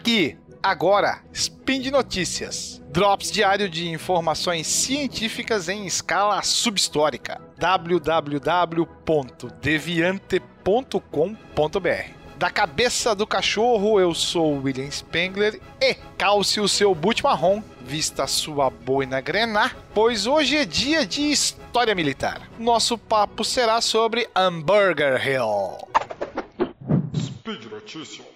Aqui, agora, Spin de Notícias. Drops diário de informações científicas em escala subhistórica. www.deviante.com.br Da cabeça do cachorro, eu sou William Spengler e calce o seu boot marrom, vista sua boina grenar, pois hoje é dia de história militar. Nosso papo será sobre Hamburger Hill. Speed Notícias.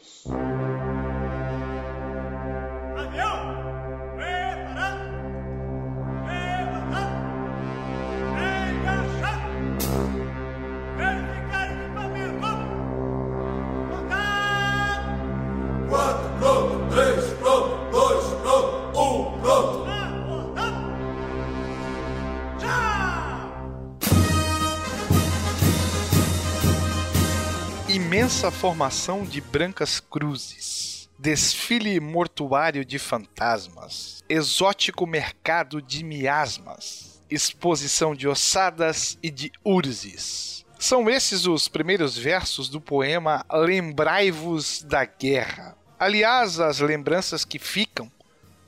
Imensa formação de brancas cruzes. Desfile mortuário de fantasmas. Exótico mercado de miasmas. Exposição de ossadas e de urzes. São esses os primeiros versos do poema Lembrai-vos da Guerra. Aliás, as lembranças que ficam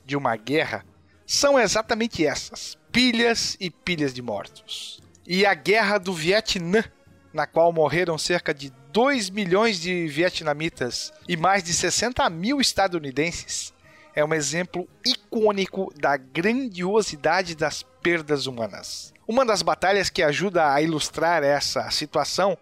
de uma guerra são exatamente essas: pilhas e pilhas de mortos. E a guerra do Vietnã, na qual morreram cerca de 2 milhões de vietnamitas e mais de 60 mil estadunidenses, é um exemplo icônico da grandiosidade das perdas humanas. Uma das batalhas que ajuda a ilustrar essa situação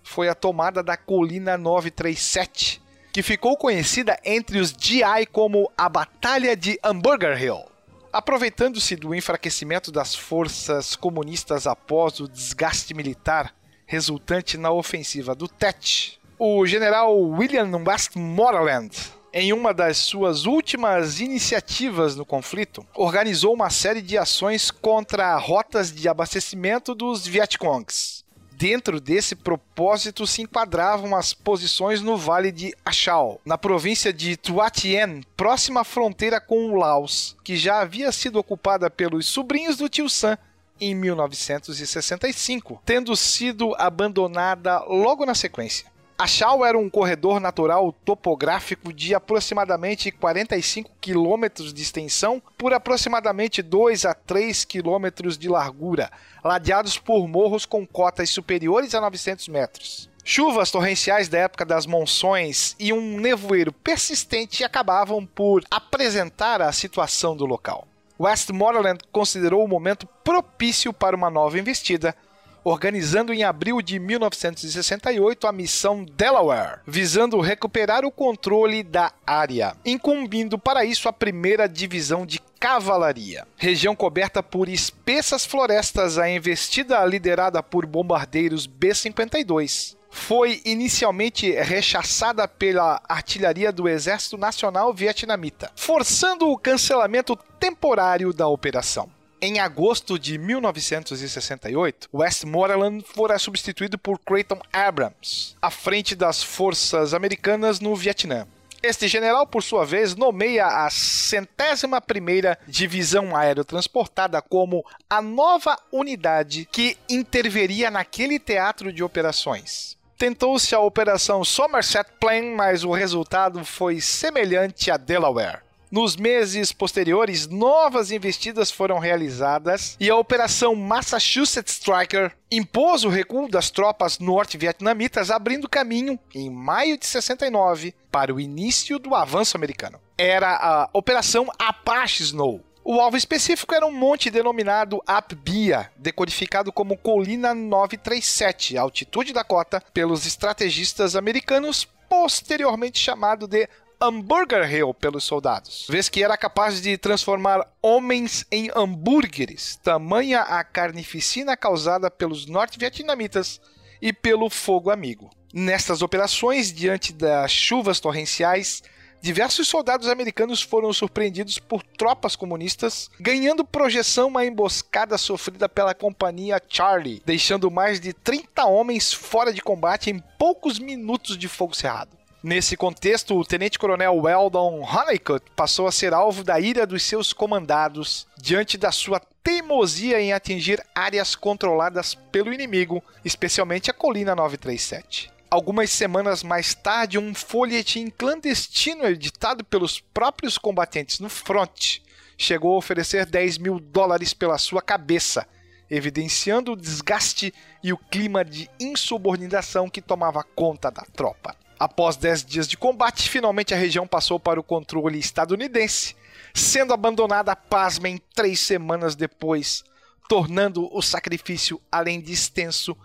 foi a tomada da colina 937, que ficou conhecida entre os GI como a Batalha de Hamburger Hill. Aproveitando-se do enfraquecimento das forças comunistas após o desgaste militar resultante na ofensiva do Tet, o general William Westmoreland, em uma das suas últimas iniciativas no conflito, organizou uma série de ações contra rotas de abastecimento dos Vietcongs. Dentro desse propósito se enquadravam as posições no Vale de Achau, na província de Tuat Tien, próxima à fronteira com o Laos, que já havia sido ocupada pelos sobrinhos do tio Sam em 1965, tendo sido abandonada logo na sequência. Achau era um corredor natural topográfico de aproximadamente 45 quilômetros de extensão por aproximadamente 2 a 3 quilômetros de largura, ladeados por morros com cotas superiores a 900 metros. Chuvas torrenciais da época das monções e um nevoeiro persistente acabavam por apresentar a situação do local. Westmoreland considerou o momento propício para uma nova investida, organizando em abril de 1968 a missão Delaware, visando recuperar o controle da área, incumbindo para isso a primeira divisão de cavalaria. Região coberta por espessas florestas, a investida liderada por bombardeiros B-52 foi inicialmente rechaçada pela artilharia do Exército Nacional Vietnamita, forçando o cancelamento temporário da operação. Em agosto de 1968, Westmoreland fora substituído por Creighton Abrams, à frente das forças americanas no Vietnã. Este general, por sua vez, nomeia a centésima primeira divisão aerotransportada como a nova unidade que interveria naquele teatro de operações. Tentou-se a Operação Somerset Plan, mas o resultado foi semelhante a Delaware. Nos meses posteriores, novas investidas foram realizadas e a Operação Massachusetts Striker impôs o recuo das tropas norte-vietnamitas, abrindo caminho, em maio de 69, para o início do avanço americano. Era a Operação Apache Snow. O alvo específico era um monte denominado Apbia, decodificado como Colina 937, altitude da cota, pelos estrategistas americanos, posteriormente chamado de Hamburger Hill pelos soldados, vez que era capaz de transformar homens em hambúrgueres, tamanha a carnificina causada pelos norte-vietnamitas e pelo fogo amigo. Nestas operações, diante das chuvas torrenciais, diversos soldados americanos foram surpreendidos por tropas comunistas, ganhando projeção a emboscada sofrida pela companhia Charlie, deixando mais de 30 homens fora de combate em poucos minutos de fogo cerrado. Nesse contexto, o tenente-coronel Weldon Honeycutt passou a ser alvo da ira dos seus comandados diante da sua teimosia em atingir áreas controladas pelo inimigo, especialmente a colina 937. Algumas semanas mais tarde, um folhetim clandestino editado pelos próprios combatentes no front chegou a oferecer 10 mil dólares pela sua cabeça, evidenciando o desgaste e o clima de insubordinação que tomava conta da tropa. Após 10 dias de combate, finalmente a região passou para o controle estadunidense, sendo abandonada, pasmem, três semanas depois, tornando o sacrifício, além de extenso,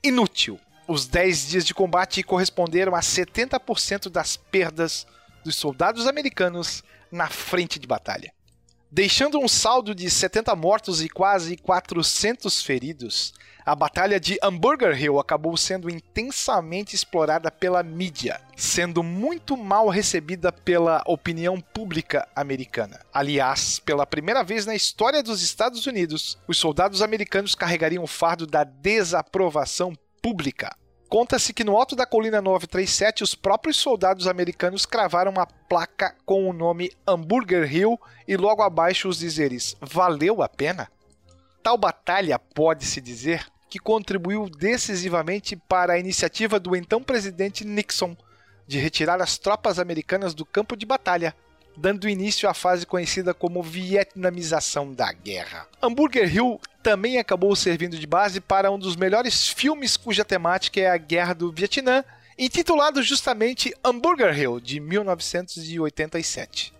inútil. Os 10 dias de combate corresponderam a 70% das perdas dos soldados americanos na frente de batalha. Deixando um saldo de 70 mortos e quase 400 feridos, a Batalha de Hamburger Hill acabou sendo intensamente explorada pela mídia, sendo muito mal recebida pela opinião pública americana. Aliás, pela primeira vez na história dos Estados Unidos, os soldados americanos carregariam o fardo da desaprovação pública. Conta-se que no alto da colina 937, os próprios soldados americanos cravaram uma placa com o nome Hamburger Hill e logo abaixo os dizeres: Valeu a pena? Tal batalha, pode-se dizer, que contribuiu decisivamente para a iniciativa do então presidente Nixon de retirar as tropas americanas do campo de batalha, dando início à fase conhecida como vietnamização da guerra. Hamburger Hill também acabou servindo de base para um dos melhores filmes cuja temática é a Guerra do Vietnã, intitulado justamente Hamburger Hill, de 1987.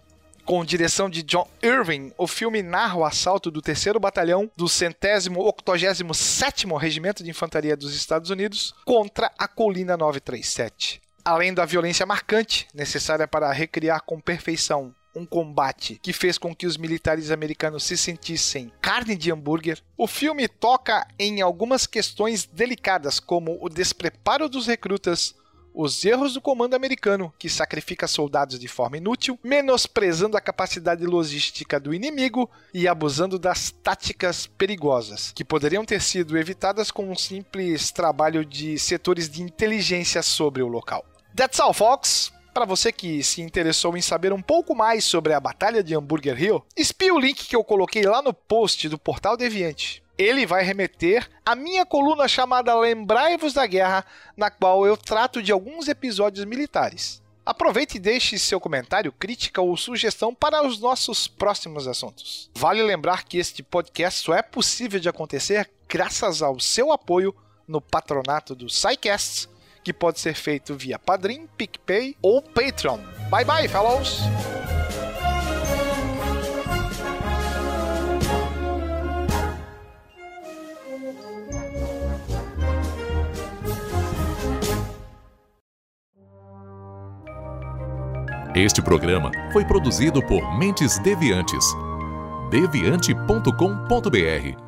Com direção de John Irving, o filme narra o assalto do 3 Batalhão do 187 Regimento de Infantaria dos Estados Unidos contra a Colina 937. Além da violência marcante, necessária para recriar com perfeição um combate que fez com que os militares americanos se sentissem carne de hambúrguer, o filme toca em algumas questões delicadas, como o despreparo dos recrutas, os erros do comando americano, que sacrifica soldados de forma inútil, menosprezando a capacidade logística do inimigo e abusando das táticas perigosas, que poderiam ter sido evitadas com um simples trabalho de setores de inteligência sobre o local. That's all, folks! Para você que se interessou em saber um pouco mais sobre a Batalha de Hamburger Hill, espie o link que eu coloquei lá no post do Portal Deviante ele vai remeter à minha coluna chamada Lembrai-vos da Guerra, na qual eu trato de alguns episódios militares. Aproveite e deixe seu comentário, crítica ou sugestão para os nossos próximos assuntos. Vale lembrar que este podcast só é possível de acontecer graças ao seu apoio no patronato do SciCasts, que pode ser feito via Padrim, PicPay ou Patreon. Bye bye, fellows! Este programa foi produzido por Mentes Deviantes. deviante.com.br.